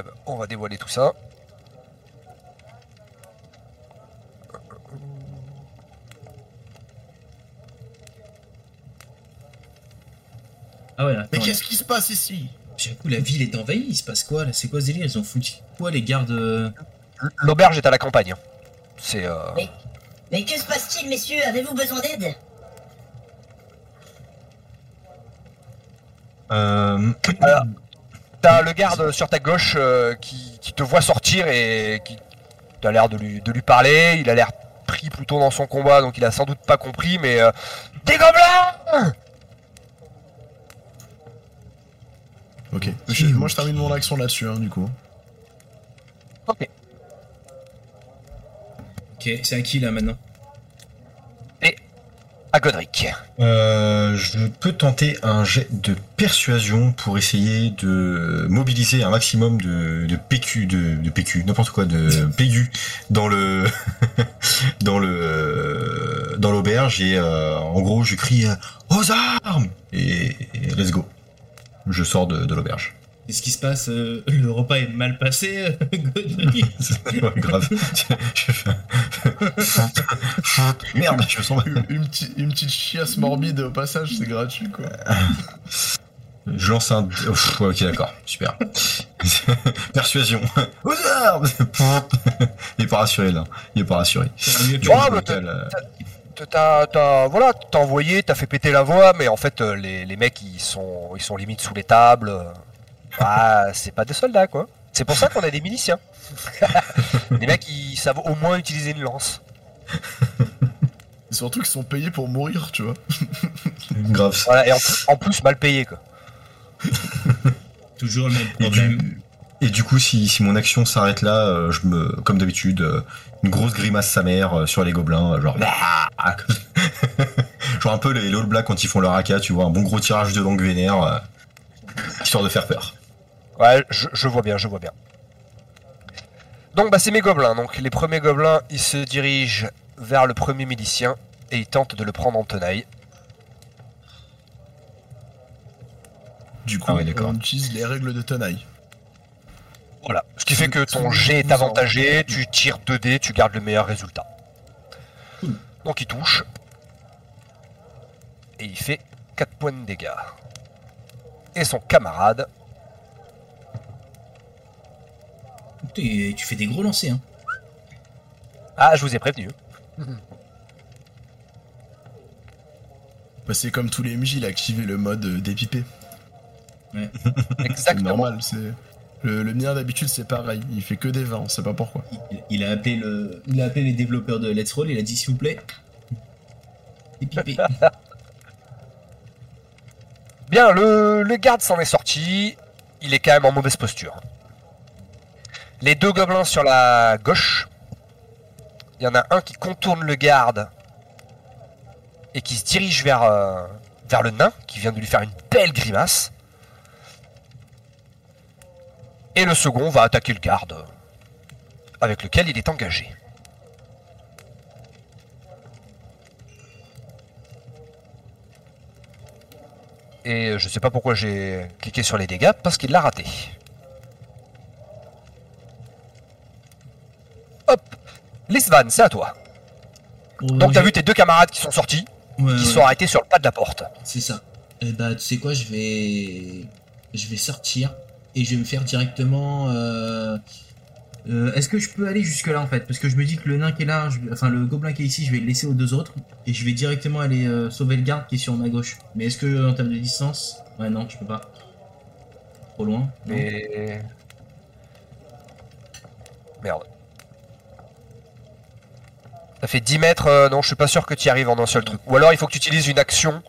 Eh ben, on va dévoiler tout ça. Ah ouais, attends, Mais qu'est-ce qui se passe ici? J'ai un coup, la ville est envahie, il se passe quoi là? C'est quoi ce délire? Ils ont foutu quoi les gardes euh L'auberge est à la campagne. C'est. euh, Mais que se passe-t-il, messieurs? Avez-vous besoin d'aide? Euh, T'as le garde sur ta gauche euh, qui, qui te voit sortir et qui a l'air de lui, de lui parler. Il a l'air pris plutôt dans son combat, donc il a sans doute pas compris, mais. euh, Des gobelins Ok. Je- moi je termine mon action là-dessus, hein, du coup. Ok. Ok, c'est à qui là maintenant? Euh, je peux tenter un jet de persuasion pour essayer de mobiliser un maximum de, PQ, de, PQ, n'importe quoi, de PU dans le dans le dans l'auberge et euh, en gros je crie euh, aux armes et, et let's go. Je sors de l'auberge. Qu'est-ce qui se passe euh, Le repas est mal passé euh, Ouais, grave. Merde, je me sens mal. Une, une petite- une petite chiasse morbide au passage, c'est gratuit quoi. Je lance un. Ouf, ouais, ok, d'accord, super. Persuasion. Aux armes Il est pas rassuré là. Il est pas rassuré. Euh, T'as, t'as, voilà, t'as envoyé, t'as fait péter la voix, mais en fait, les, les mecs, ils sont, ils sont limite sous les tables. Euh. Ah, c'est pas des soldats, quoi. C'est pour ça qu'on a des miliciens. les mecs, ils savent au moins utiliser une lance. Et surtout qu'ils sont payés pour mourir, tu vois. grave. Voilà, et en, plus- en plus, mal payés, quoi. Toujours le même Et problème. du, et du coup, si, si mon action s'arrête là, euh, je me, comme d'habitude, euh, une grosse grimace sa mère euh, sur les gobelins, euh, genre, Ah genre un peu les, les All Blacks quand ils font leur AK, tu vois, un bon gros tirage de langue vénère, euh, histoire de faire peur. Ouais, je, je vois bien, je vois bien. Donc, bah, c'est mes gobelins. Donc, les premiers gobelins, ils se dirigent vers le premier milicien et ils tentent de le prendre en tenaille. Du coup, Ah ouais, on utilise les règles de tenaille. Voilà. Ce qui fait que ton jet est avantagé, tu tires 2 dés, tu gardes le meilleur résultat. Cool. Donc il touche. Et il fait 4 points de dégâts. Et son camarade, Putain, tu fais des gros lancers, hein. ah je vous ai prévenu. Bah, c'est comme tous les MJ, il a activé le mode euh, dépipé. C'est Exactement. normal, c'est. Le, le mien d'habitude c'est pareil, il fait que des 20, on sait pas pourquoi. Il, il a appelé le, il a appelé les développeurs de Let's Roll, il a dit s'il vous plaît. Et pipé. Bien, le, le garde s'en est sorti. Il est quand même en mauvaise posture. Les deux gobelins sur la gauche. Il y en a un qui contourne le garde et qui se dirige vers, euh, vers le nain qui vient de lui faire une belle grimace. Et le second va attaquer le garde avec lequel il est engagé. Et je sais pas pourquoi j'ai cliqué sur les dégâts, parce qu'il l'a raté. Hop Lisvan, c'est à toi. Donc t'as vu tes deux camarades qui sont sortis, Ouais, qui ouais, sont arrêtés sur le pas de la porte. C'est ça. Et bah, tu sais quoi, je vais. Je vais sortir et je vais me faire directement. euh, euh, Est-ce que je peux aller jusque là en fait? Parce que je me dis que le nain qui est là, je- enfin le gobelin qui est ici, je vais le laisser aux deux autres et je vais directement aller euh, sauver le garde qui est sur ma gauche. Mais est-ce que en termes de distance Ouais, non, je peux pas. Trop loin. Mais... Merde. Ça fait 10 mètres, euh, non, je suis pas sûr que tu y arrives en un seul truc. Ou alors il faut que tu utilises une action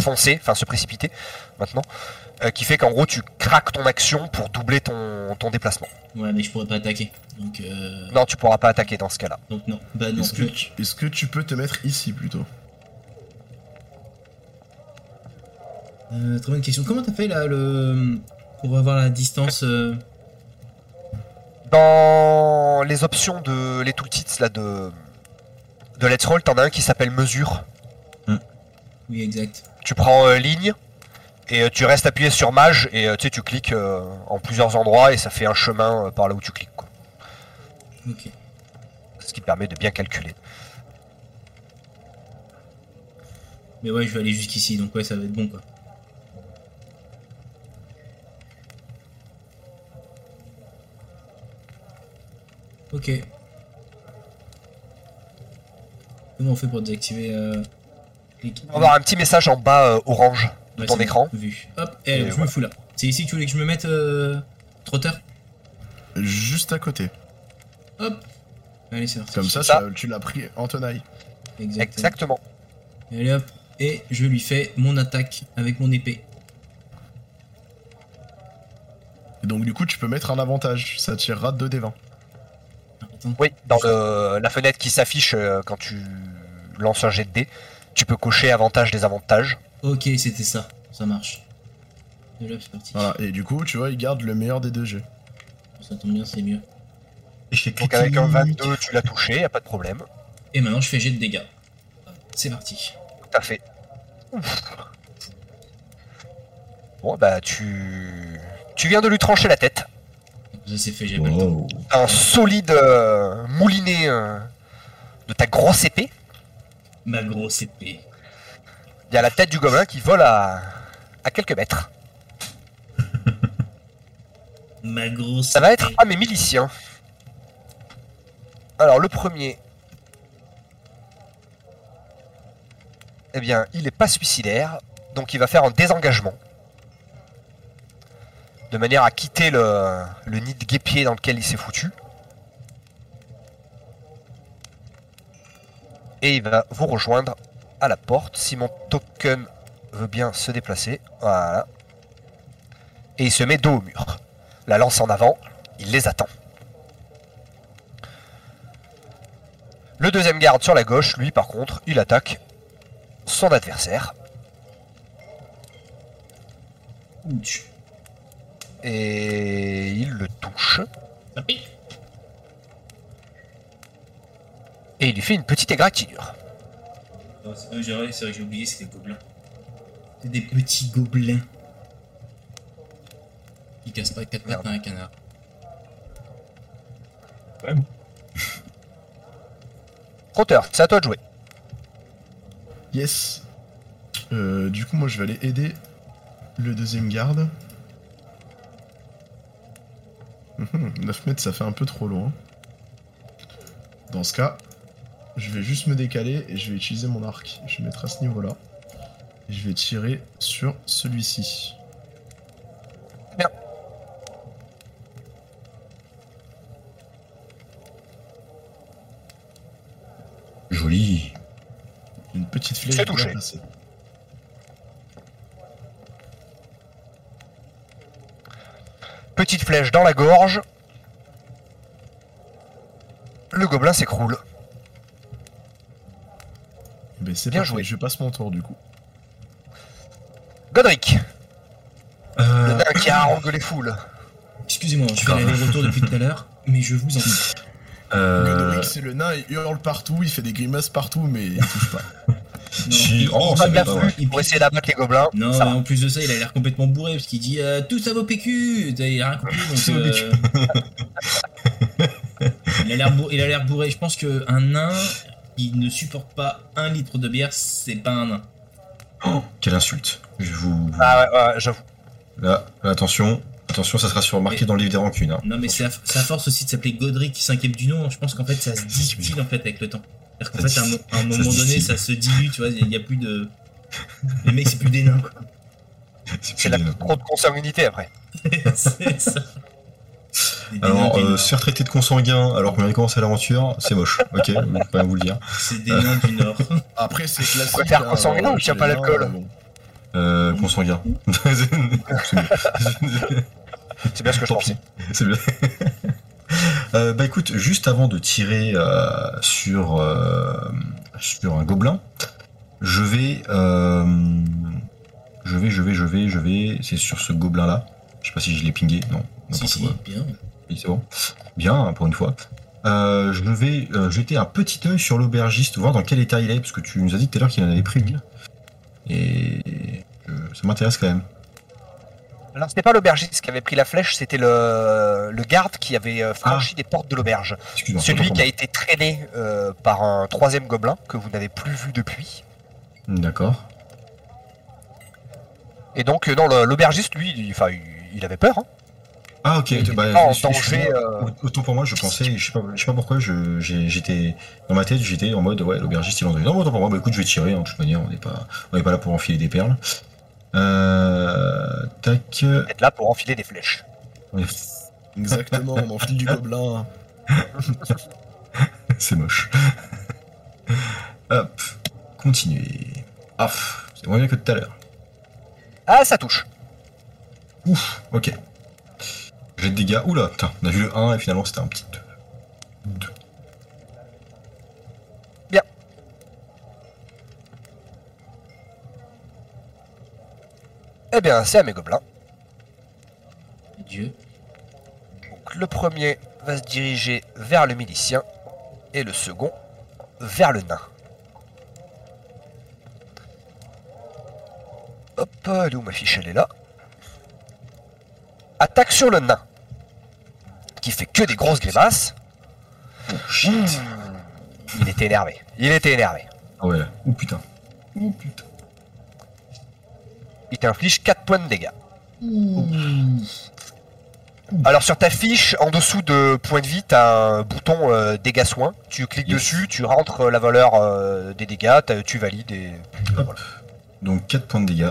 foncer, enfin se précipiter, maintenant, euh, qui fait qu'en gros tu craques ton action pour doubler ton, ton déplacement. Ouais, mais je pourrais pas attaquer. Donc, euh... Non, tu pourras pas attaquer dans ce cas-là. donc non. Bah non. Est-ce que, tu- est-ce que tu peux te mettre ici plutôt? Euh, très bonne question. Comment t'as fait là le pour avoir la distance euh, Dans les options de les tooltits là de de Let's Roll, t'en as un qui s'appelle mesure. Oui, exact. Tu prends euh, ligne Et euh, tu restes appuyé sur mage et euh, tu sais, tu cliques en plusieurs endroits et ça fait un chemin par là où tu cliques. Quoi. Ok. Ce qui permet de bien calculer. Mais ouais, je vais aller jusqu'ici, donc ouais, ça va être bon quoi. Ok. Comment on fait pour désactiver euh, les- On va avoir un petit message en bas euh, orange de Ouais, ton écran. Vu. Hop, et, Et je me fous là. C'est ici que tu voulais que je me mette euh, Trotter Juste à côté. Hop Allez, c'est parti. Comme ça, Ça. ça, tu l'as pris en tenaille. Exactement. Exactement. Allez hop. Et je lui fais mon attaque avec mon épée. Et donc, du coup, tu peux mettre un avantage. Ça tirera 2 des 20. Attends. Oui, dans le- la fenêtre qui s'affiche euh, quand tu lances un jet de dés, tu peux cocher avantage des avantages. Ok, c'était ça. Ça marche. Et là, c'est parti. Voilà. Et du coup, tu vois, il garde le meilleur des deux jeux. Ça tombe bien, c'est mieux. Échec Donc avec un critique. 22, tu l'as touché, y a pas de problème. Et maintenant, je fais jet de dégâts. C'est parti. Tout à fait. Ouf. Bon, bah tu. Tu viens de lui trancher la tête. Ça c'est fait, j'ai pas le temps. Wow. Un solide euh, moulinet euh, de ta grosse épée. Ma grosse épée. Il y a la tête du gobelin qui vole à, à quelques mètres. Ma grosse Ça va être à mes miliciens. Alors le premier. Eh bien, il est pas suicidaire, donc il va faire un désengagement. De manière à quitter le, nid de guépier dans lequel il s'est foutu. Et il va vous rejoindre à la porte si mon token veut bien se déplacer. Voilà. Et il se met dos au mur. La lance en avant, il les attend. Le deuxième garde sur la gauche, lui par contre, il attaque son adversaire. Et il le touche. Ça pique. Et il lui fait une petite égratignure. Oh, c'est j'ai vrai, c'est vrai que j'ai oublié, c'est des gobelins. C'est des petits gobelins. Qui cassent pas 4 pattes à un canard. Trotter, c'est à toi de jouer. Yes. Euh, du coup, moi, je vais aller aider le deuxième garde. Mhm, 9 mètres, ça fait un peu trop loin. Dans ce cas, je vais juste me décaler et je vais utiliser mon arc. Je vais mettre à ce niveau-là. Et je vais tirer sur celui-ci. Bien. Joli. Une petite flèche bien touché. placée. Petite flèche dans la gorge. Le gobelin s'écroule. Eh Ben, c'est Bien parfait, joué. je passe mon tour du coup. Godric, le Euh, nain qui a harangue les foules. Excusez-moi, je fais l'aller-retour depuis tout à l'heure, mais je vous en prie. euh, Godoric, c'est le nain, il hurle partout, il fait des grimaces partout, mais il touche pas. Non, Si, oh, Pas de pas il- pour essayer d'abattre les gobelins. Non, ça en plus de ça, il a l'air complètement bourré parce qu'il dit euh, tout ça vaut PQ. Il a rien compris. Donc, euh, il a l'air bourré, il a l'air bourré. Je pense que un nain qui ne supporte pas un litre de bière, c'est pas un nain. oh, quelle insulte. Je vous. Ah ouais, ouais, j'avoue. Là, là, attention. Attention, ça sera sur marqué dans le livre des rancunes. hein. Non, mais c'est à force aussi de s'appeler Godric qui s'inquiète du nom. Je pense qu'en fait, ça se distille en fait avec le temps. C'est-à-dire qu'en fait, à un, moment donné, ça se dilue. Tu vois, il n'y a plus de. Les mecs, c'est plus des nains. quoi. C'est la trop de consanguinité après. c'est ça. Alors, euh, se faire traiter de consanguin alors qu'on vient de commencer l'aventure, c'est moche. Ok, je peux pas vous le dire. C'est des nains du Nord. Après, c'est classique. préfères hein, consanguin euh, ou tu as chez pas l'alcool bon. Euh, consanguin. c'est bien ce que je pensais. C'est bien. Euh, bah écoute, juste avant de tirer euh, sur, euh, sur un gobelin, je vais, euh, je vais, je vais, je vais, je vais, c'est sur ce gobelin là. Je sais pas si je l'ai pingé, non. si, si, bien. Oui, c'est bon. Bien, hein, pour une fois. Euh, je vais euh, jeter un petit œil sur l'aubergiste, voir dans quel état il est, parce que tu nous as dit tout à l'heure qu'il en avait pris une. Et euh, ça m'intéresse quand même. Alors c'était pas l'aubergiste qui avait pris la flèche, c'était le, le garde qui avait euh, franchi des portes de l'auberge. Celui qui a été traîné par un troisième gobelin que vous n'avez plus vu depuis. D'accord. Et donc non, l'aubergiste lui, il, il avait peur. hein. Ah ok. Bah, pas en excuse- danger, excuse-moi. euh. Autant pour moi, je pensais, je sais pas, je sais pas pourquoi, je, j'ai- j'étais dans ma tête, j'étais en mode ouais, l'aubergiste il en donne. Non, autant pour moi, bah écoute, je vais tirer. hein, de toute manière, on n'est pas, on n'est pas là pour enfiler des perles. Euh, tac. Être là pour enfiler des flèches. Exactement, on enfile du gobelin. C'est moche. Hop, continuer. Ah, c'est moins bien que tout à l'heure. Ah, ça touche. Ouf, ok. J'ai de dégâts. Oula, putain, on a vu le 1 et finalement c'était un petit 2. Eh bien, c'est à mes gobelins. Dieu. Donc, le premier va se diriger vers le milicien et le second vers le nain. Hop, elle est où ma fiche? Elle est là. Attaque sur le nain. Qui fait que des grosses grimaces. Oh shit. Il était énervé. Il était énervé. Ah ouais. Ouh putain. Ouh putain. Il t'inflige 4 points de dégâts. Alors sur ta fiche, en dessous de points de vie, t'as un bouton euh, dégâts soins. Tu cliques Yes. dessus, tu rentres la valeur euh, des dégâts, tu valides et voilà. Donc 4 points de dégâts.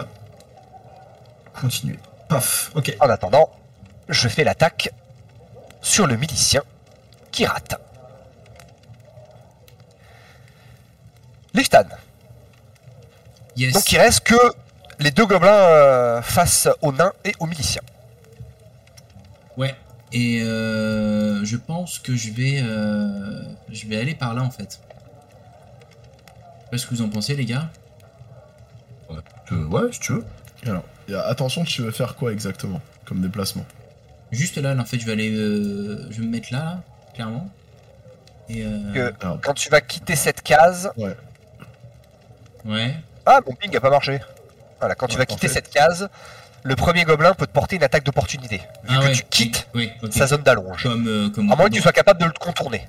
Continuez. Paf, ok. En attendant, je fais l'attaque sur le milicien qui rate. Liftan. Yes. Donc il reste que les deux gobelins euh, face au nain et au milicien. Ouais. Et euh, je pense que je vais, euh, je vais aller par là en fait. Je sais pas ce que vous en pensez les gars? Euh, ouais, si tu veux. Alors, attention, tu veux faire quoi exactement comme déplacement? Juste là, là, en fait, je vais aller, euh, je vais me mettre là, là, clairement. Et euh, Que Alors, quand tu vas quitter cette case, ouais. Ah, mon ping a pas marché. Voilà, quand tu Ouais, vas quitter cette case, le premier gobelin peut te porter une attaque d'opportunité. Vu Ah que ouais. tu quittes Oui, sa zone d'allonge. Comme, euh, comme À moins que tu sois capable de le contourner.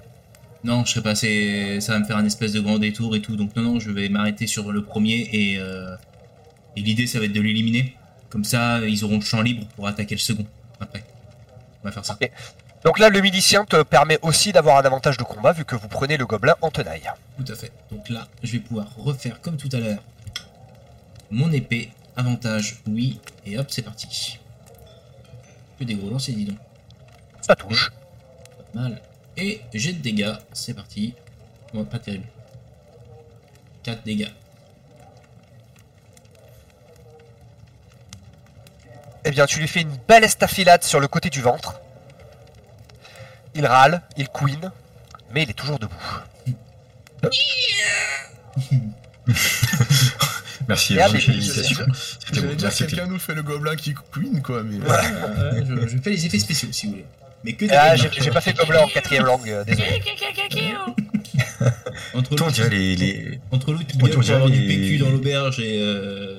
Non, je serais pas. c'est- Ça va me faire un espèce de grand détour et tout. Donc non, non, je vais m'arrêter sur le premier et euh, et l'idée, ça va être de l'éliminer. Comme ça, ils auront le champ libre pour attaquer le second. Après, on va faire ça. Donc là, le milicien te permet aussi d'avoir un avantage de combat vu que vous prenez le gobelin en tenaille. Tout à fait. Donc là, je vais pouvoir refaire comme tout à l'heure. Mon épée, avantage, oui. Et hop, c'est parti. Que des gros lancers, dis donc. Ça touche. Pas mal. Et jet de dégâts, c'est parti. Bon, pas terrible. 4 dégâts. Eh bien, tu lui fais une belle estafilade sur le côté du ventre. Il râle, il couine, mais il est toujours debout. Merci, ah, mais- félicitations. C'était J'allais dire merci, quelqu'un nous fait le gobelin qui queen quoi, mais. Euh, je, je fais les effets spéciaux si vous voulez. Mais que des Ah, j'ai j'ai pas fait gobelin en quatrième langue, euh, désolé. Entre Toi, on l'autre les, les... entre l'autre on dirait du les- PQ dans l'auberge et, euh,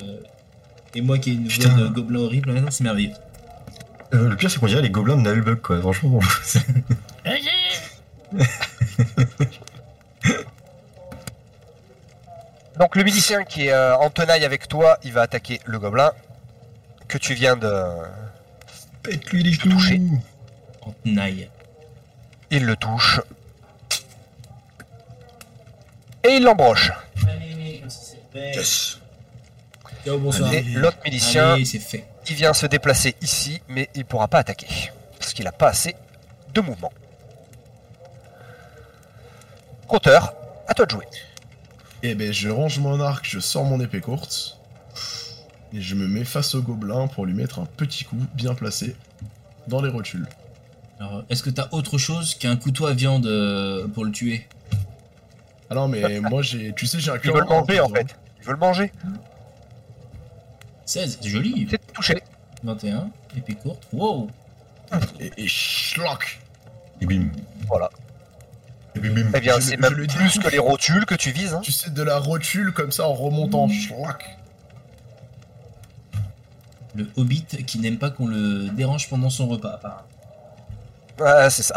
et moi qui ai une voix Putain. de gobelin horrible, non, c'est merveilleux. Euh, le pire, c'est qu'on dirait les gobelins de Nullbug, quoi. Franchement, bon. Donc le milicien qui est euh, en tenaille avec toi, il va attaquer le gobelin que tu viens de... Pète-lui les toucher. genoux. En tenaille. Il le touche. Et il l'embroche. Yes. Ciao, bonsoir. Et l'autre milicien, Allez, c'est fait. il vient se déplacer ici, mais il pourra pas attaquer. Parce qu'il a pas assez de mouvement. Compteur, à toi de jouer. Eh ben, je range mon arc, je sors mon épée courte. Et je me mets face au gobelin pour lui mettre un petit coup bien placé dans les rotules. Alors, est-ce que t'as autre chose qu'un couteau à viande euh, pour le tuer? Ah non, mais moi j'ai. Tu sais, j'ai un Il cœur. veut le manger en fait. Il veut le manger. 16, c'est joli. C'est touché. 21, épée courte. Wow. Et, et schlock Et bim. Voilà. Et bim, bim. Eh bien, c'est même plus que les rotules que tu vises. hein. Tu sais, de la rotule comme ça en remontant. Schlock Le hobbit qui n'aime pas qu'on le dérange pendant son repas. apparemment. Ouais, c'est ça.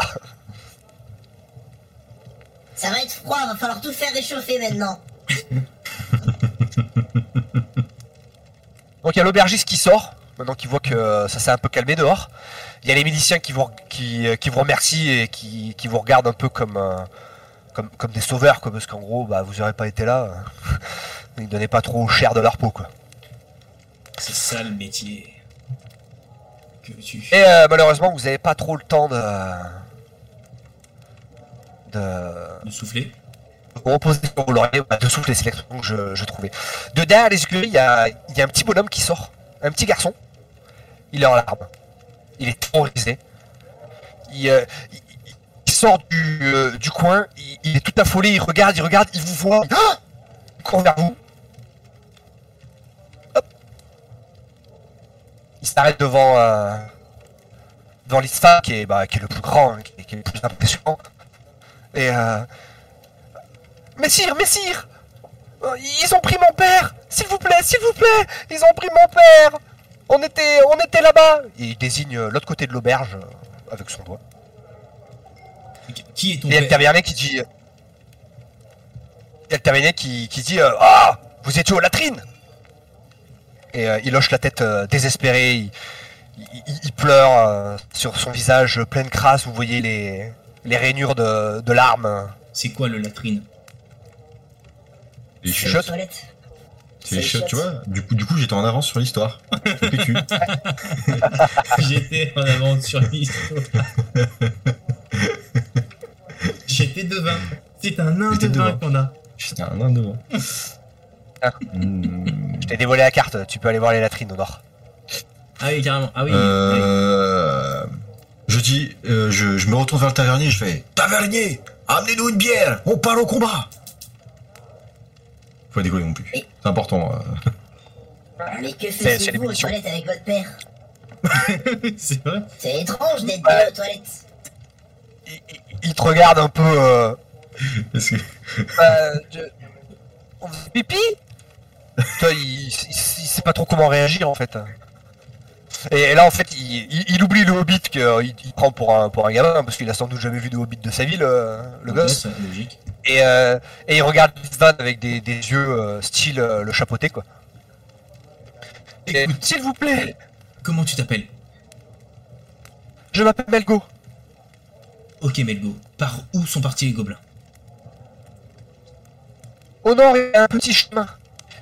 Ça va être froid, va falloir tout faire réchauffer maintenant. Donc il y a l'aubergiste qui sort, maintenant qu'il voit que ça s'est un peu calmé dehors. Il y a les miliciens qui vous, qui, qui vous remercient et qui, qui vous regardent un peu comme, euh, comme, comme des sauveurs, quoi, parce qu'en gros, bah, vous n'aurez pas été là. Ils donnaient pas trop cher de leur peau. Quoi. C'est ça le métier. Que tu Et euh, malheureusement, vous n'avez pas trop le temps de... de de souffler. Reposer sur vos lauriers, bah, de l'expression que je, je trouvais. De derrière les écuries, il y a, y a un petit bonhomme qui sort, un petit garçon. Il est en larmes. Il est terrorisé. Il, euh, sort du, euh, du coin, il, est tout affolé, il regarde, il regarde, il vous voit, il, Ah il court vers vous. Hop. Il s'arrête devant, euh, devant l'Isfa, qui est, bah, qui est le plus grand, hein, qui, est, qui est le plus impressionnant. Et euh, Messire, Messire Euh, Ils ont pris mon père! S'il vous plaît, s'il vous plaît! Ils ont pris mon père! On était, on était là-bas! Et il désigne l'autre côté de l'auberge euh, avec son doigt. Qui est ton Et il y a le père? Tavernier qui dit... Il y a le tavernier qui, qui dit euh, Ah! Vous étiez aux latrines! Et euh, il hoche la tête euh, désespéré, il, il- il- il pleure euh, sur son visage plein de crasse, vous voyez les, les rainures de, de larmes. C'est quoi le latrine? Les C'est chiottes. les toilettes. C'est les chiottes, tu vois. Du coup, du coup j'étais en avance sur l'histoire. J'étais en avance sur l'histoire. J'étais devin. C'est un nain devin devin. qu'on a. J'étais un nain devant. Ah. Hmm. Je t'ai dévoilé la carte, tu peux aller voir les latrines au nord. Ah oui, carrément. Ah oui. oui. Euh, je dis, euh, je, je me retourne vers le tavernier, je fais Tavernier, amenez-nous une bière, on part au combat. Faut pas décoller non plus. Oui. C'est important. euh. Mais que faisiez-vous aux toilettes avec votre père? C'est vrai. C'est étrange d'être bien aux toilettes. Il, il- il te regarde un peu. Euh, Parce que- euh, je- On faisait pipi? Toi, il, il- il sait pas trop comment réagir en fait. Et là, en fait, il, il- il oublie le hobbit qu'il il prend pour un, pour un gamin, parce qu'il a sans doute jamais vu de hobbit de sa vie, le, gosse. logique. Et, euh, et il regarde Van avec des, des yeux euh, style euh, le chapeauté, quoi. S'il vous plaît, Comment tu t'appelles? Je m'appelle Melgo. Ok, Melgo. Par où sont partis les gobelins? Au nord, il y a un petit chemin.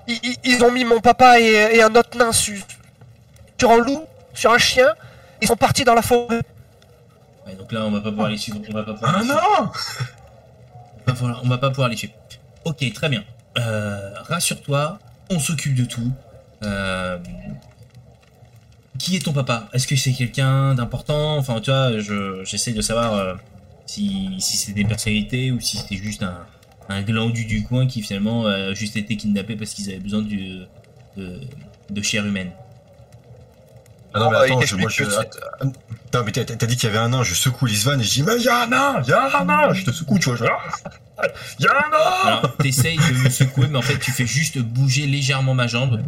Ils, ils- ils ont mis mon papa et, et un autre nain su- sur un loup, sur un chien. Ils sont partis dans la forêt. Ouais, donc là, on va pas pouvoir les suivre. On va pas pouvoir Ah les non On va pas pouvoir- on va pas pouvoir les suivre. Ok, très bien. Euh, Rassure-toi, on s'occupe de tout. Euh, Qui est ton papa? Est-ce que c'est quelqu'un d'important? Enfin, tu vois, je- j'essaie de savoir euh, si, si c'est des personnalités ou si c'était juste un, un glandu du coin qui finalement a juste été kidnappé parce qu'ils avaient besoin du, de, de chair humaine. Ah non, mais attends, je, moi je. Attends, mais t'as dit qu'il y avait un nain, je secoue l'Isvan et je dis, mais il y a un nain, il y a un nain, je te secoue, tu vois, je Il y a un nain Alors, t'essayes de me secouer, mais en fait, tu fais juste bouger légèrement ma jambe.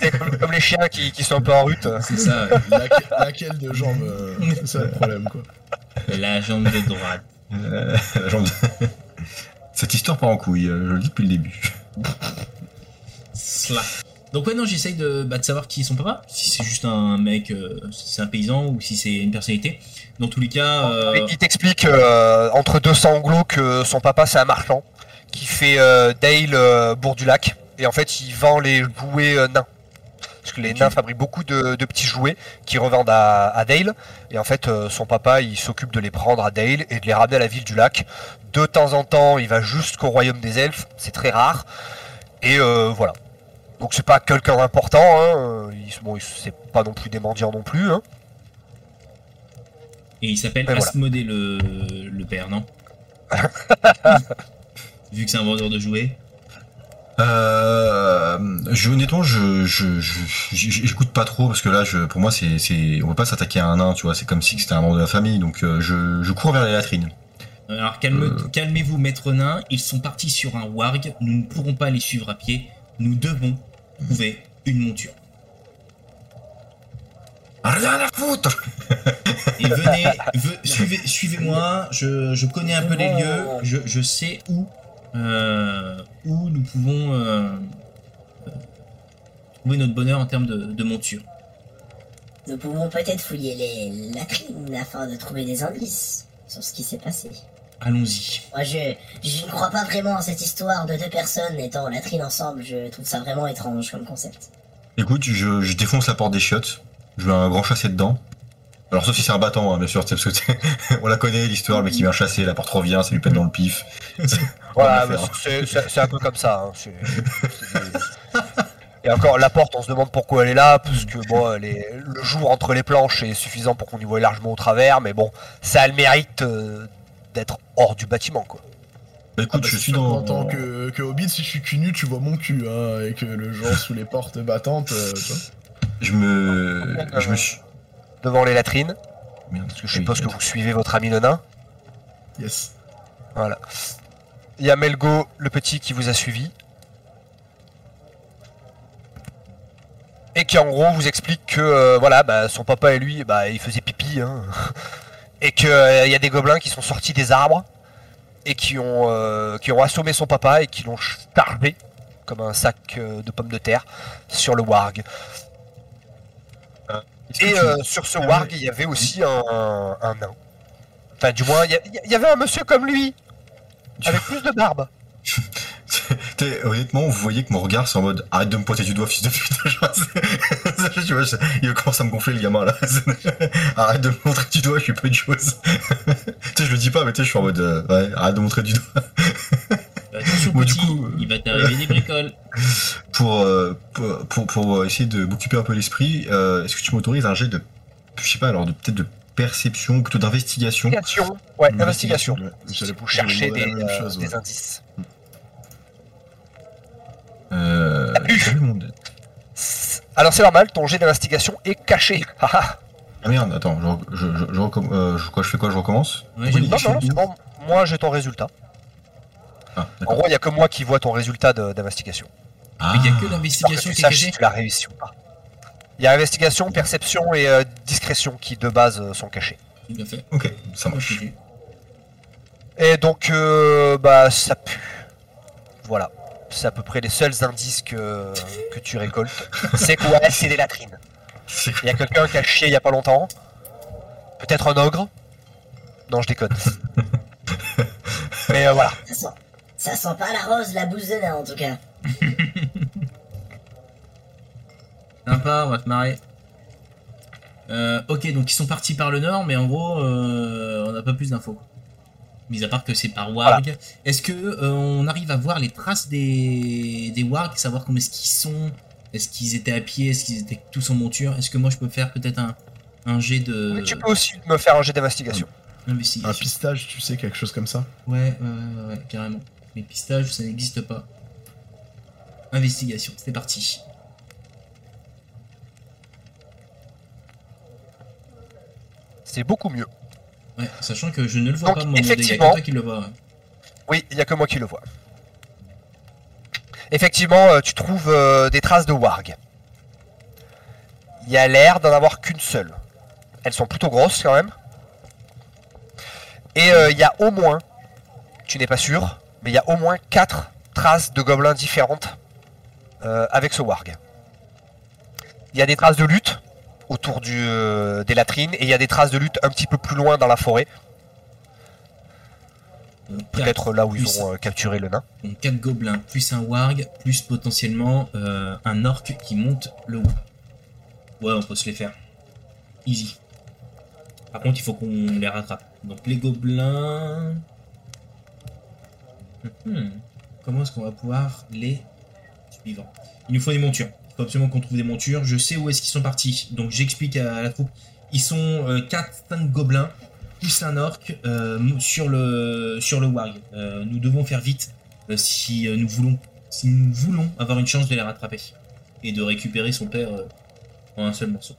C'est comme, comme les chiens qui, qui sont un peu en rute. C'est ça, Laque- laquelle de jambe euh, C'est ça le problème, quoi. la jambe de droite. Euh, la jambe de- Cette histoire part en couille, euh, je le dis depuis le début. Cela. Donc ouais non j'essaye de, bah, de savoir qui est son papa, si c'est juste un mec, euh, si c'est un paysan ou si c'est une personnalité. Dans tous les cas, euh, Il t'explique euh, entre deux sanglots que son papa c'est un marchand qui fait euh, Dale euh, Bourg du Lac et en fait il vend les jouets nains. Parce que les nains fabriquent beaucoup de, de petits jouets qui revendent à, à Dale et en fait euh, son papa il s'occupe de les prendre à Dale et de les ramener à la ville du lac. De temps en temps il va jusqu'au royaume des elfes, c'est très rare et euh, voilà. Donc c'est pas quelqu'un d'important, hein. euh, il- bon, c'est pas non plus des mendiants non plus. Hein. et il s'appelle voilà. Asmodée le, le père, non? Vu que c'est un vendeur de jouets? Euh, je, honnêtement, je, je, je, je- j'écoute pas trop parce que là, je, pour moi, c'est, c'est, on peut pas s'attaquer à un nain, tu vois. C'est comme si c'était un membre de la famille, donc euh, je, je cours vers les latrines. Alors calme, Euh. calmez-vous maître nain, ils sont partis sur un warg, nous ne pourrons pas les suivre à pied, nous devons trouver une monture. Rien à foutre Et venez, ve- suivez, suivez-moi. Je, je connais un peu les lieux. Je, je sais où, euh, où nous pouvons euh, euh, trouver notre bonheur en termes de, de monture. Nous pouvons peut-être fouiller les latrines afin de trouver des indices sur ce qui s'est passé. Allons-y. Moi, je, je ne crois pas vraiment à cette histoire de deux personnes étant latrines ensemble. Je trouve ça vraiment étrange comme concept. Écoute, je, je défonce la porte des chiottes, je mets un grand chassé dedans. Alors sauf si c'est un battant, hein, bien sûr, parce que on la connaît l'histoire, le mec qui vient chasser, la porte revient, ça lui pète dans le pif. Voilà, mais c'est- un peu comme ça. hein, des- Et encore, la porte, on se demande pourquoi elle est là, parce que bon, elle est- le jour entre les planches est suffisant pour qu'on y voit largement au travers, mais bon, ça a le mérite euh, d'être hors du bâtiment, quoi. Bah, écoute, Ah bah, je suis dans... qu'en tant que, que Hobbit, si je suis cul nu, tu vois mon cul, hein, et que le genre sous les portes battantes, euh, tu vois. Je me... Je me suis... Devant les latrines, Merde, parce que je suppose que vous suivez votre ami le nain. Yes. Voilà. Il y a Melgo, le petit, qui vous a suivi. Et qui en gros vous explique que euh, voilà, bah, son papa et lui, bah, ils faisaient pipi. hein. Et qu'il y a des gobelins qui sont sortis des arbres et qui ont, euh, qui ont assommé son papa et qui l'ont chargé comme un sac euh, de pommes de terre sur le warg. Et euh, sur ce Ah warg, il y avait aussi un, un nain. Enfin, du moins, il y, y avait un monsieur comme lui, avec plus de barbe. Honnêtement, vous voyez que mon regard, c'est en mode arrête de me pointer du doigt, fils de pute. Tu vois, je- il commence à me gonfler le gamin là. arrête de me montrer du doigt, je suis peu de choses. tu sais, je le dis pas, mais tu sais, je suis en mode euh, ouais, arrête de montrer du doigt. Moi, du coup, euh, il va t'arriver des bricoles. Pour, euh, pour, pour, pour essayer de m'occuper un peu l'esprit, euh, est-ce que tu m'autorises un jet de, je sais pas, alors de peut-être de perception, plutôt d'investigation? Investigation. Ouais, Une investigation. Ouais, j'allais des, euh, chose, indices. euh, T'as plus. j'ai vu mon- Alors c'est normal, ton jet d'investigation est caché. Haha. Ah merde, attends, je, je, je, je, recomm- euh, je- quoi, je fais quoi, je recommence j'ai non, non, c'est bon. Moi j'ai ton résultat. Ah, En d'accord. gros, il n'y a que moi qui vois ton résultat de- d'investigation. Ah, Mais il y a que l'investigation tu qui est saches si cachée. tu l'as réussi ou pas. Il y a investigation, perception et euh, discrétion qui de base euh, sont cachés. Bien fait. ok, ça marche. Et donc, euh, bah, ça pue. Voilà. C'est à peu près les seuls indices que, que tu récoltes. C'est quoi? C'est des latrines. Il y a quelqu'un qui a chié il y a pas longtemps. Peut-être un ogre. Non, je déconne. Mais euh, voilà. Ça sent, ça sent pas la rose, la bouse de nain en tout cas. Sympa, on va se marrer. Euh, ok, donc ils sont partis par le nord, mais en gros, euh, on n'a pas plus d'infos. Mis à part que c'est par Warg. Est-ce que euh, on arrive à voir les traces des, des Warg, savoir comment est-ce qu'ils sont? Est-ce qu'ils étaient à pied? Est-ce qu'ils étaient tous en monture? Est-ce que moi je peux faire peut-être un, un jet de Mais tu peux aussi me faire un jet d'investigation. Un investigation pistage, tu sais, quelque chose comme ça? Ouais, ouais, ouais, carrément. Les pistages, ça n'existe pas. Investigation, c'est parti. C'est beaucoup mieux. Ouais, sachant que je ne le vois Donc, pas, moi, il a que effectivement- toi qui le vois. ouais. Oui, il n'y a que moi qui le vois. Effectivement, euh, tu trouves euh, des traces de warg. Il y a l'air d'en avoir qu'une seule. Elles sont plutôt grosses quand même. Et euh, il y a au moins, tu n'es pas sûr, mais il y a au moins quatre traces de gobelins différentes euh, avec ce warg. Il y a des traces de lutte autour du, euh, des latrines et il y a des traces de lutte un petit peu plus loin dans la forêt, peut-être là où ils ont euh, capturé le nain. Donc 4 gobelins, plus un warg, plus potentiellement euh, un orc qui monte le haut. Ouais, on peut se les faire. Easy. Par contre, il faut qu'on les rattrape. Donc les gobelins... Mhm. Comment est-ce qu'on va pouvoir les suivre Il nous faut des montures. Il faut absolument qu'on trouve des montures. Je sais où est-ce qu'ils sont partis. Donc j'explique à la troupe. Ils sont 4-5 gobelins plus un orc euh, sur le sur le warg. Euh, nous devons faire vite euh, si euh, nous voulons si nous voulons avoir une chance de les rattraper et de récupérer son père euh, en un seul morceau.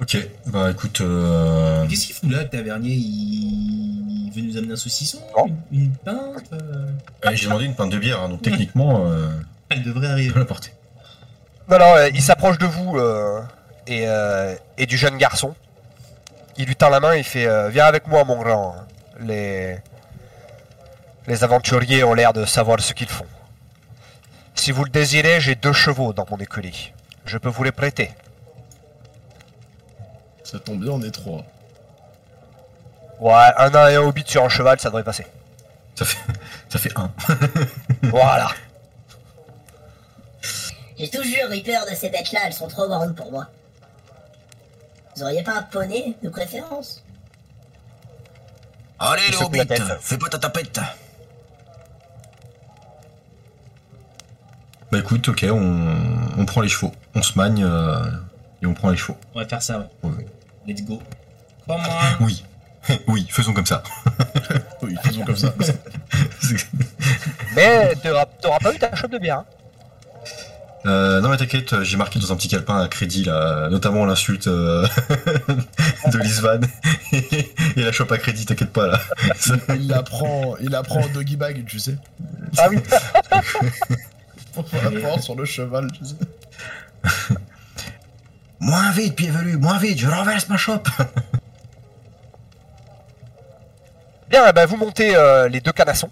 Ok, bah écoute, euh... Qu'est-ce qu'il fout là, le tavernier? Il... il veut nous amener un saucisson? Non. Une, une pinte euh? Euh, j'ai demandé une pinte de bière, hein, donc techniquement, euh, Elle devrait arriver. peux la porter. Non, non, euh, il s'approche de vous euh, et, euh, et du jeune garçon. Il lui tend la main et il fait euh, Viens avec moi, mon grand. Les, les aventuriers ont l'air de savoir ce qu'ils font. Si vous le désirez, j'ai deux chevaux dans mon écurie. Je peux vous les prêter. Ça tombe bien, on est trois. Ouais, un nain et un hobbit sur un cheval, ça devrait passer. Ça fait, ça fait un. Voilà. J'ai toujours eu peur de ces bêtes-là, elles sont trop grandes pour moi. Vous auriez pas un poney de préférence? Allez, tête. fais pas ta tapette. Bah écoute, ok, on, on prend les chevaux. On se magne euh, et on prend les chevaux. On va faire ça, ouais. Ouais. Let's go. Oui, oui, faisons comme ça. Oui, faisons comme ça. Mais t'auras t'auras pas eu ta chope de bière. hein. Euh, non mais t'inquiète, j'ai marqué dans un petit calepin à crédit là, notamment l'insulte euh, de Lisvan et la chope à crédit, t'inquiète pas là. il la prend, il la prend en doggy bag, tu sais. Ah oui. Pour la prendre sur le cheval, tu sais. moins vite, pied-velu, moins vite, je renverse ma chope. Bien, eh ben, vous montez euh, les deux canassons.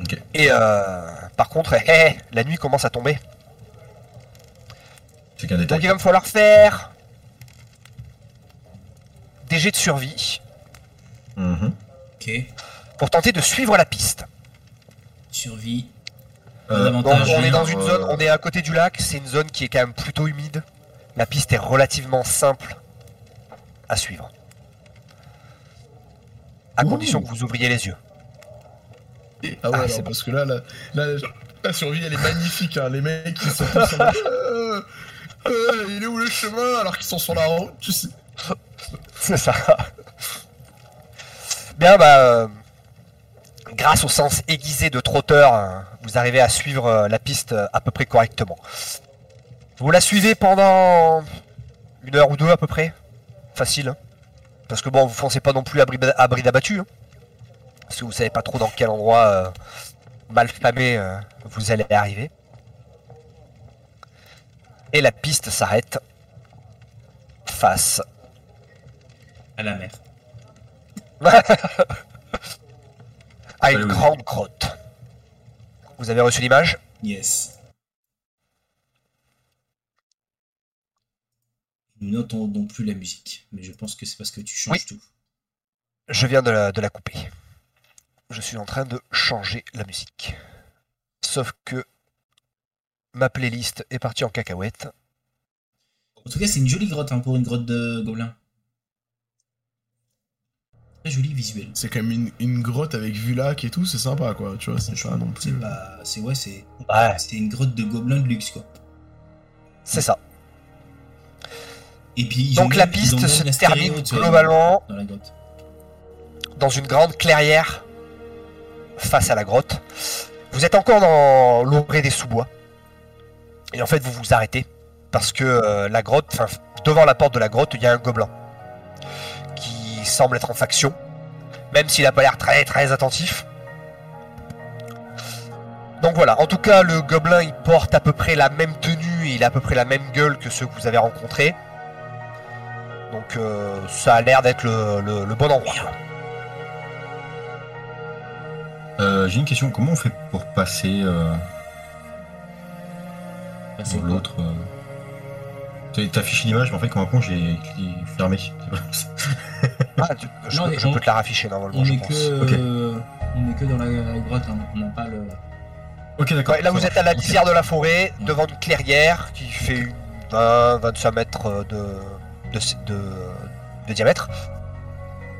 Ok. Et euh, par contre, hé, hé, la nuit commence à tomber. C'est qu'un Donc il va me falloir faire des jets de survie Mhm. Ok. pour tenter de suivre la piste. Survie. Euh, Donc Davantage. on est dans euh, une zone, on est à côté du lac, c'est une zone qui est quand même plutôt humide. La piste est relativement simple à suivre. À Ouh. condition que vous ouvriez les yeux. Ah ouais, Ah, alors, c'est parce que là, la, la, la survie, elle est magnifique. Hein. Les mecs, ils sont tous en mode, euh, euh, il est où le chemin alors qu'ils sont sur la route, tu sais. C'est ça. Bien, bah, euh, grâce au sens aiguisé de trotteur, hein, vous arrivez à suivre euh, la piste à peu près correctement. Vous la suivez pendant une heure ou deux à peu près. Facile. hein. Parce que bon, vous foncez pas non plus à bride abattue. hein. Parce que vous savez pas trop dans quel endroit mal famé vous allez arriver. Et la piste s'arrête face À la mer. à une grande grotte. Vous avez reçu l'image? Yes. Nous n'entendons plus la musique, mais je pense que c'est parce que tu changes Oui. tout. Je viens de la, de la couper. Je suis en train de changer la musique. Sauf que ma playlist est partie en cacahuète. En tout cas, c'est une jolie grotte hein, pour une grotte de gobelins. Très joli visuel. C'est quand même une, une grotte avec vue lac et tout, c'est sympa quoi, tu vois, c'est pas non plus. C'est pas. C'est ouais, c'est. Ouais, C'est une grotte de gobelins de luxe quoi. c'est ça. Et puis ils ont Donc la même- ils piste se la termine globalement dans la grotte. dans une grande clairière face à la grotte. Vous êtes encore dans l'orée des sous-bois. Et en fait, vous vous arrêtez parce que euh, la grotte, devant la porte de la grotte, il y a un gobelin qui semble être en faction, même s'il n'a pas l'air très très attentif. Donc voilà, en tout cas, le gobelin il porte à peu près la même tenue, et il a à peu près la même gueule que ceux que vous avez rencontrés. Donc euh, ça a l'air d'être le, le- bon endroit. Euh, J'ai une question, comment on fait pour passer euh, dans l'autre euh... T'as- affiché l'image, mais en fait, comme un con, j'ai fermé. Ah, tu- je, Non, peux- mais je on- peux te la rafficher normalement, On je est pense. que. Euh, on est que dans la grotte, hein, on n'a pas le. ok, d'accord. Ouais, là, vous marche. êtes à la lisière de la forêt, devant une clairière qui fait une 20-25 mètres de, de, de- de diamètre.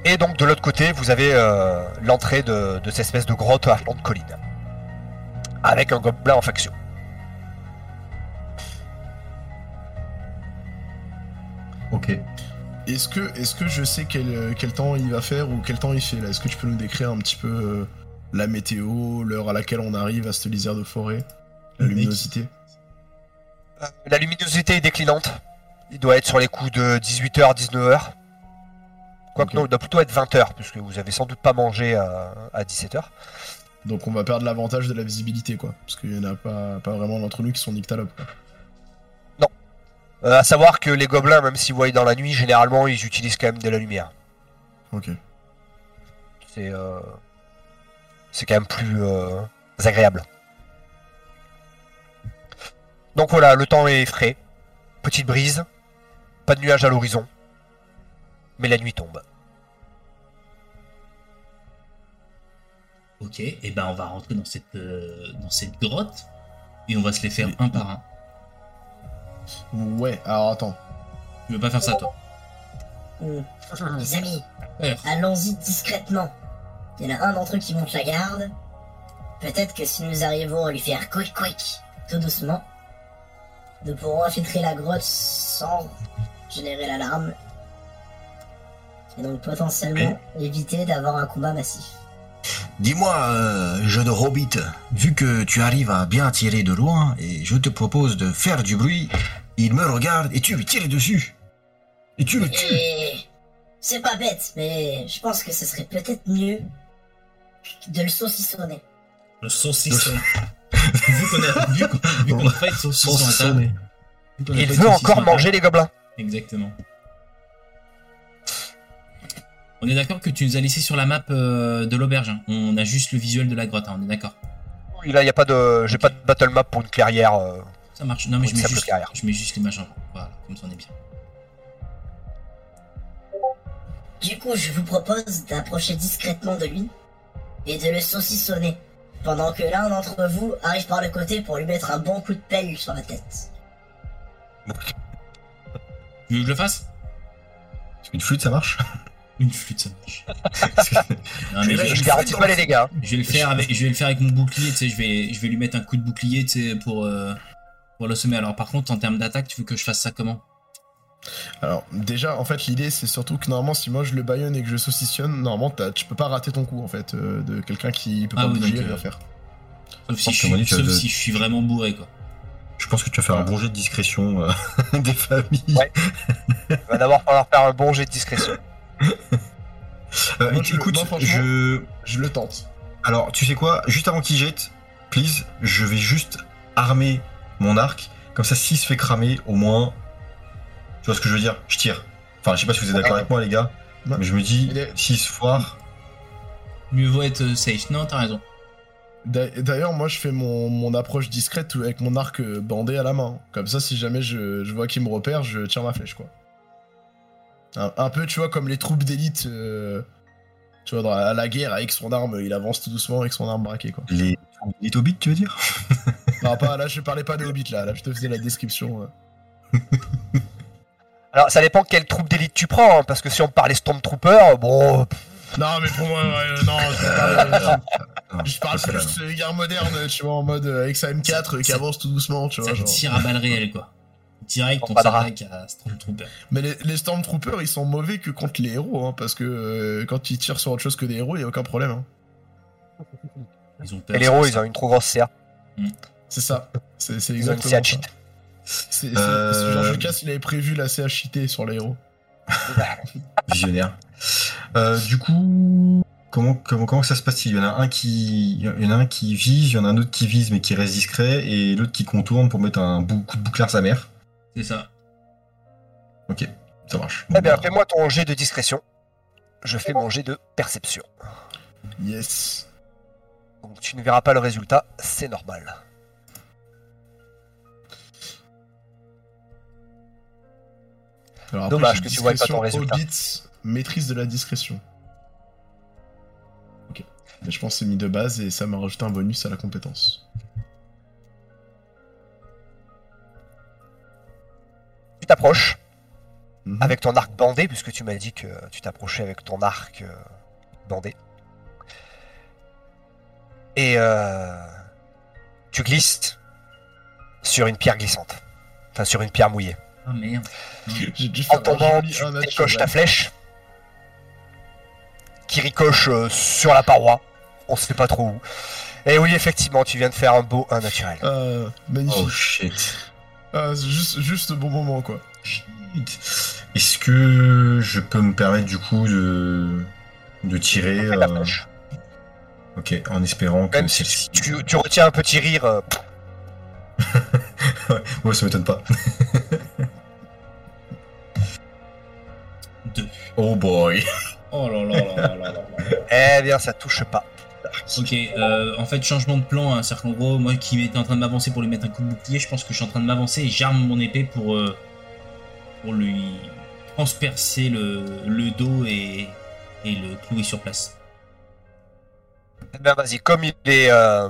Et donc, de l'autre côté, vous avez euh, l'entrée de, de cette espèce de grotte à flanc de colline. Avec un gobelin en faction. Ok. Est-ce que, est que je sais quel, quel temps il va faire ou quel temps il fait là? Est-ce que tu peux nous décrire un petit peu euh, la météo, l'heure à laquelle on arrive à cette lisière de forêt, la luminosité? La luminosité est déclinante. Il doit être sur les coups de 18h, 19h. Quoique non, il doit plutôt être 20h, puisque vous avez sans doute pas mangé à, à 17h. Donc on va perdre l'avantage de la visibilité, quoi. Parce qu'il y en a pas, pas vraiment d'entre nous qui sont nyctalopes, quoi. Euh, à savoir que les gobelins, même s'ils voient dans la nuit, généralement ils utilisent quand même de la lumière. Ok. C'est euh, c'est quand même plus euh, agréable. Donc voilà, le temps est frais. Petite brise, pas de nuages à l'horizon, mais la nuit tombe. Ok, et ben on va rentrer dans cette, euh, dans cette grotte et on va se les faire un par un. Ouais, alors attends. Tu veux pas faire ça toi Hmm. Les amis, Ouais. allons-y discrètement. Il y en a un d'entre eux qui monte la garde. Peut-être que si nous arrivons à lui faire quick quick, tout doucement, nous pourrons infiltrer la grotte sans générer l'alarme. Et donc potentiellement éviter d'avoir un combat massif. Dis-moi, euh, jeu de Hobbit, vu que tu arrives à bien tirer de loin, et je te propose de faire du bruit, il me regarde et tu lui tires dessus. Et tu le tues. Et c'est pas bête, mais je pense que ce serait peut-être mieux de le saucissonner. Le saucisson. vu qu'on a, vu qu'on, vu qu'on a pas de saucisson à table. Il veut encore manger les gobelins. Exactement. On est d'accord que tu nous as laissé sur la map euh, de l'auberge. hein. On a juste le visuel de la grotte, hein, on est d'accord. Oui, là, y a pas de, j'ai pas de battle map pour une clairière. euh. Ça marche. Non mais je Une mets, juste, carrière. je mets juste les machins. Voilà, comme ça on est bien. Du coup, je vous propose d'approcher discrètement de lui et de le saucissonner, pendant que l'un d'entre vous arrive par le côté pour lui mettre un bon coup de pelle sur la tête. Tu veux que je le fasse? Parce qu'une flûte, ça marche Une flûte, ça marche. Non, mais Je, je, je garantis pas les dégâts. hein. je vais le faire avec, je vais le faire avec mon bouclier. Tu sais, je vais, je vais lui mettre un coup de bouclier, tu sais, pour euh, pour le semer. Alors par contre, en termes d'attaque, tu veux que je fasse ça comment? Alors, déjà, en fait, l'idée, c'est surtout que normalement, si moi je le baïonne et que je saucissonne, normalement, t'as- tu peux pas rater ton coup, en fait, euh, de quelqu'un qui peut Ah pas oui, bouger donc, et rien euh, faire. Sauf, si je, suis, tu as sauf de- si je suis vraiment bourré, quoi. Je pense que tu vas faire un bon jet de discrétion euh, des familles. Ouais. Il va d'abord falloir faire un bon jet de discrétion. Euh, Moi, je- écoute, moi, je. Je le tente. Alors, tu sais quoi Juste avant qu'il jette, please, je vais juste armer mon arc. Comme ça, s'il se fait cramer, au moins. Tu vois ce que je veux dire Je tire. Enfin, je sais pas si vous êtes d'accord avec moi, les gars. Ouais. Mais je me dis, est- s'il se foire. Mieux vaut être euh, safe. Non, t'as raison. D'a- D'ailleurs, moi, je fais mon, mon approche discrète avec mon arc euh, bandé à la main. Comme ça, si jamais je, je vois qu'il me repère, je tire ma flèche, quoi. Un, un peu, tu vois, comme les troupes d'élite, euh, tu vois, dans la, à la guerre, avec son arme, il avance tout doucement avec son arme braquée, quoi. Les, les Hobbits, tu veux dire? Non, pas, là, je parlais pas des hobbits, là. Là, je te faisais la description. euh. Alors, ça dépend quelle troupe d'élite tu prends, hein, parce que si on parle Stormtrooper, bon, Non, mais pour moi, ouais, non, je parle, Non, je parle plus euh, guerre moderne, tu vois, en mode euh, avec sa M4 euh, qui avance tout doucement, tu vois. Ça Genre. tire à balles réelles, quoi. Direct, on s'attaque à Stormtrooper. Mais les, les Stormtroopers, ils sont mauvais que contre les héros, hein, parce que euh, quand ils tirent sur autre chose que des héros, il y a aucun problème. hein. Ils ont peur. et les héros, ils ont une trop grosse serre. C'est ça. C'est c'est Ils ont une exactement ça. CH cheat. C'est Euh, George Lucas, il avait prévu la CHIT sur les héros. Visionnaire. Euh, du coup, comment, comment, comment ça se passe? Il y en a un qui, il y en a un qui vise, il y en a un autre qui vise mais qui reste discret, et l'autre qui contourne pour mettre un bou- coup de bouclier à sa mère. C'est ça. Ok, ça marche. Très bien, fais-moi ton jet de discrétion. Je fais mon jet de perception. Yes. Donc tu ne verras pas le résultat, c'est normal. Alors Dommage j'ai que tu vois pas ton discrétion, résultat. Maîtrise de la discrétion. Ok. Mais je pense que c'est mis de base et ça m'a rajouté un bonus à la compétence. T'approches Mhm. avec ton arc bandé, puisque tu m'as dit que tu t'approchais avec ton arc euh, bandé. Et euh, tu glisses sur une pierre glissante. Enfin, sur une pierre mouillée. Ah merde. En un tombant, tu un décoches naturel. ta flèche qui ricoche euh, sur la paroi. On se fait pas trop où. Et oui, effectivement, tu viens de faire un beau 1 naturel. Ah, magnifique. Oh shit. Ah, c'est juste, juste bon moment, quoi. Shit. Est-ce que je peux me permettre du coup de, de tirer euh. Ok, en espérant que Même si tu, tu retiens un petit rire. euh, Ouais, ça m'étonne pas. Deux. Oh boy. Oh là là là là là là là. Eh bien, ça touche pas. Ok, euh, en fait, changement de plan, hein, c'est-à-dire qu'en gros, moi qui étais en train de m'avancer pour lui mettre un coup de bouclier, je pense que je suis en train de m'avancer et j'arme mon épée pour, euh, pour lui transpercer le, le dos et, et le clouer sur place. Eh bien, vas-y, comme il est euh,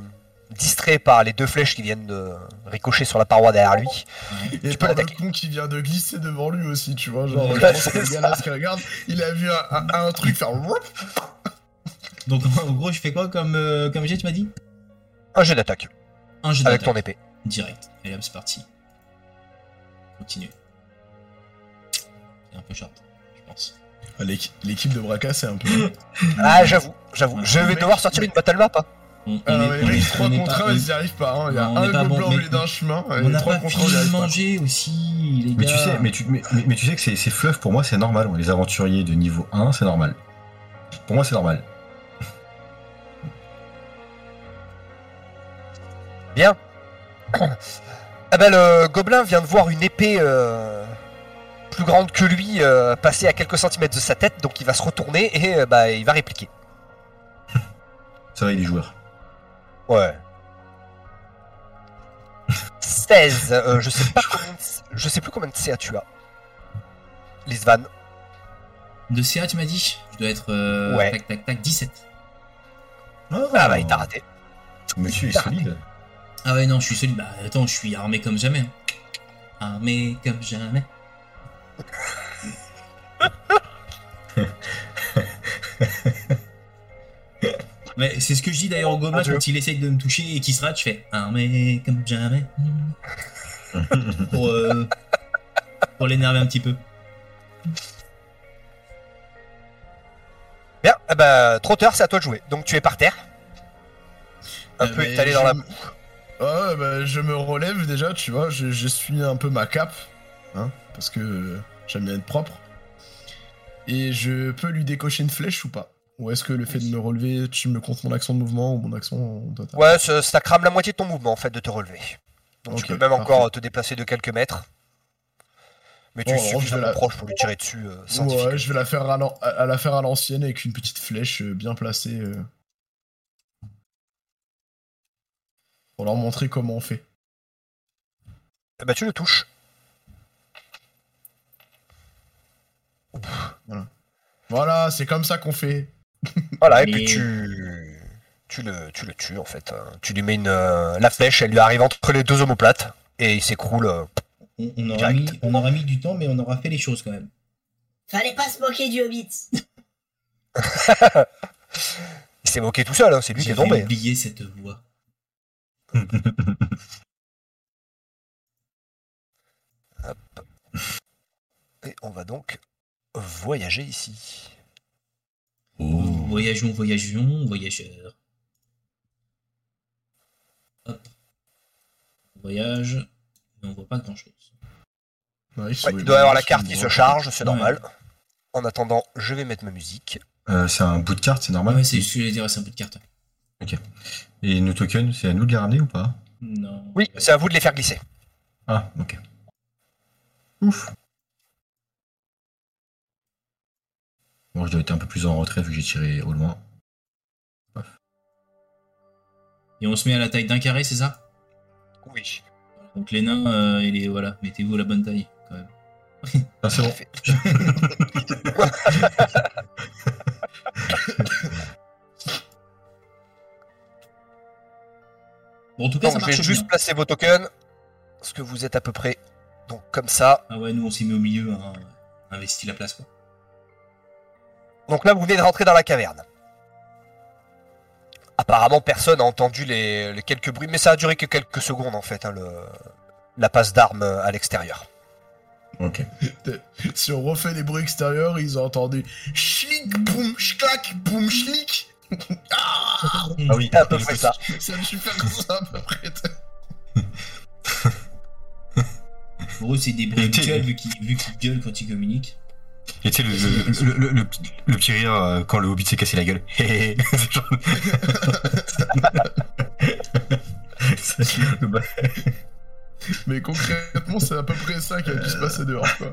distrait par les deux flèches qui viennent de ricocher sur la paroi derrière lui. Et Tu peux par le l'attaquer. con qui vient de glisser devant lui aussi, tu vois. Genre, Ouais, je pense que le gars là, ce qu'il regarde, il a vu un, un- un truc faire. Donc en gros, je fais quoi comme, euh, comme jet, tu m'as dit? Un jet d'attaque Un jet avec d'attaque. ton épée. Direct. Et hop, c'est parti. Continue. C'est un peu short, je pense. Ah, l'équi- L'équipe de Braca, c'est un peu. Ah, j'avoue, j'avoue. Je vais devoir sortir une battle map. hein. On, Ah, est- on les est- mecs, 3 on est contre pas- 1, ils y arrivent pas. hein. Il y a Non, on est un gobelin au milieu d'un chemin. On les n'a 3 pas contre 1, ils y fini de manger aussi, les Mais gars. tu sais, mais tu, mais, mais- mais tu sais que ces, ces fleuves, pour moi, c'est normal. Les aventuriers de niveau 1, c'est normal. Pour moi, c'est normal. Bien. Ah ben, le gobelin vient de voir une épée euh, plus grande que lui euh, passer à quelques centimètres de sa tête, donc il va se retourner et euh, bah, il va répliquer. Ça va, il est joueur. Ouais. 16. euh, je sais pas combien de- je sais plus combien de CA tu as. Lisvan. De CA, tu m'as dit? Je dois être. euh, Ouais. Tac, tac, tac, 17. Ah bah il t'a raté. Monsieur est solide. Ah ouais, non, je suis solide. Bah attends, je suis armé comme jamais. hein. Armé comme jamais. Mais c'est ce que je dis d'ailleurs au gobelin Adieu. quand il essaye de me toucher et qu'il se rate, je fais armé comme jamais. pour euh, pour l'énerver un petit peu. Bien, eh ben, trotteur, c'est à toi de jouer. Donc tu es par terre. Un Euh, peu étalé je dans la me- Ouais, bah, je me relève déjà, tu vois. Je, je suis un peu ma cape. Hein, parce que j'aime bien être propre. Et je peux lui décocher une flèche ou pas? Ou est-ce que le fait de me relever, tu me comptes mon action de mouvement ou mon action total Ouais, ça, ça crame la moitié de ton mouvement en fait de te relever. Donc tu peux même parfait. encore te déplacer de quelques mètres. Mais tu Bon, es suffisamment la- proche pour lui tirer dessus euh, Ouais, je vais la faire à la faire à l'ancienne avec une petite flèche euh, bien placée. euh, pour leur montrer comment on fait. Eh ben, tu le touches. Voilà, c'est comme ça qu'on fait. Voilà, et Mais- puis tu... Tu le, tu le tues en fait. hein. Tu lui mets une, euh, la flèche, elle lui arrive entre les deux omoplates et il s'écroule. euh. On, on aura mis, Direct. on aura mis du temps, mais on aura fait les choses quand même. Fallait pas se moquer du Hobbit. Il s'est moqué tout seul, hein, c'est lui qui est tombé. oublié cette voix. Et on va donc voyager ici. Oh. Voyageons, voyageons, voyageurs. Hop. On voyage, mais on voit pas grand chose. Nice, Ouais, ouais, il doit y avoir la je carte qui se charge, c'est Ouais. normal. En attendant, je vais mettre ma musique. Euh, c'est un bout de carte, c'est normal. Ouais, c'est ce que j'allais dire, c'est un peu de carte. Et nos tokens, c'est à nous de les ramener ou pas? Non. Oui, c'est à vous de les faire glisser. Ah, ok. Ouf. Bon, je dois être un peu plus en retrait vu que j'ai tiré au loin. Et on se met à la taille d'un carré, c'est ça? Oui. Donc les nains, euh, et les, voilà, mettez-vous à la bonne taille, quand même. Ah, c'est bon. Bon, en tout cas, Donc ça je vais marche juste bien. placer vos tokens. Parce que vous êtes à peu près. Donc comme ça. Ah ouais, nous, on s'est mis au milieu, hein, investi la place, quoi. Donc là, vous venez de rentrer dans la caverne. Apparemment, personne n'a entendu les, les quelques bruits, mais ça a duré que quelques secondes en fait, hein, le, la passe d'armes à l'extérieur. Ok. Si on refait les bruits extérieurs, ils ont entendu schlick, boum, schlack, boum, schlick. Ah oui, C'est à peu près ça. Ça me super ça à peu près. Pour eux, c'est des mutuels, vu qu'ils vu qu'ils gueulent quand ils communiquent. Et tu sais, le, le, le, le- le petit- le petit rire euh, quand le hobbit s'est cassé la gueule. Hé, hé, hé. C'est genre- C'est le bas- Mais concrètement, c'est à peu près ça qui a pu se passer dehors, quoi.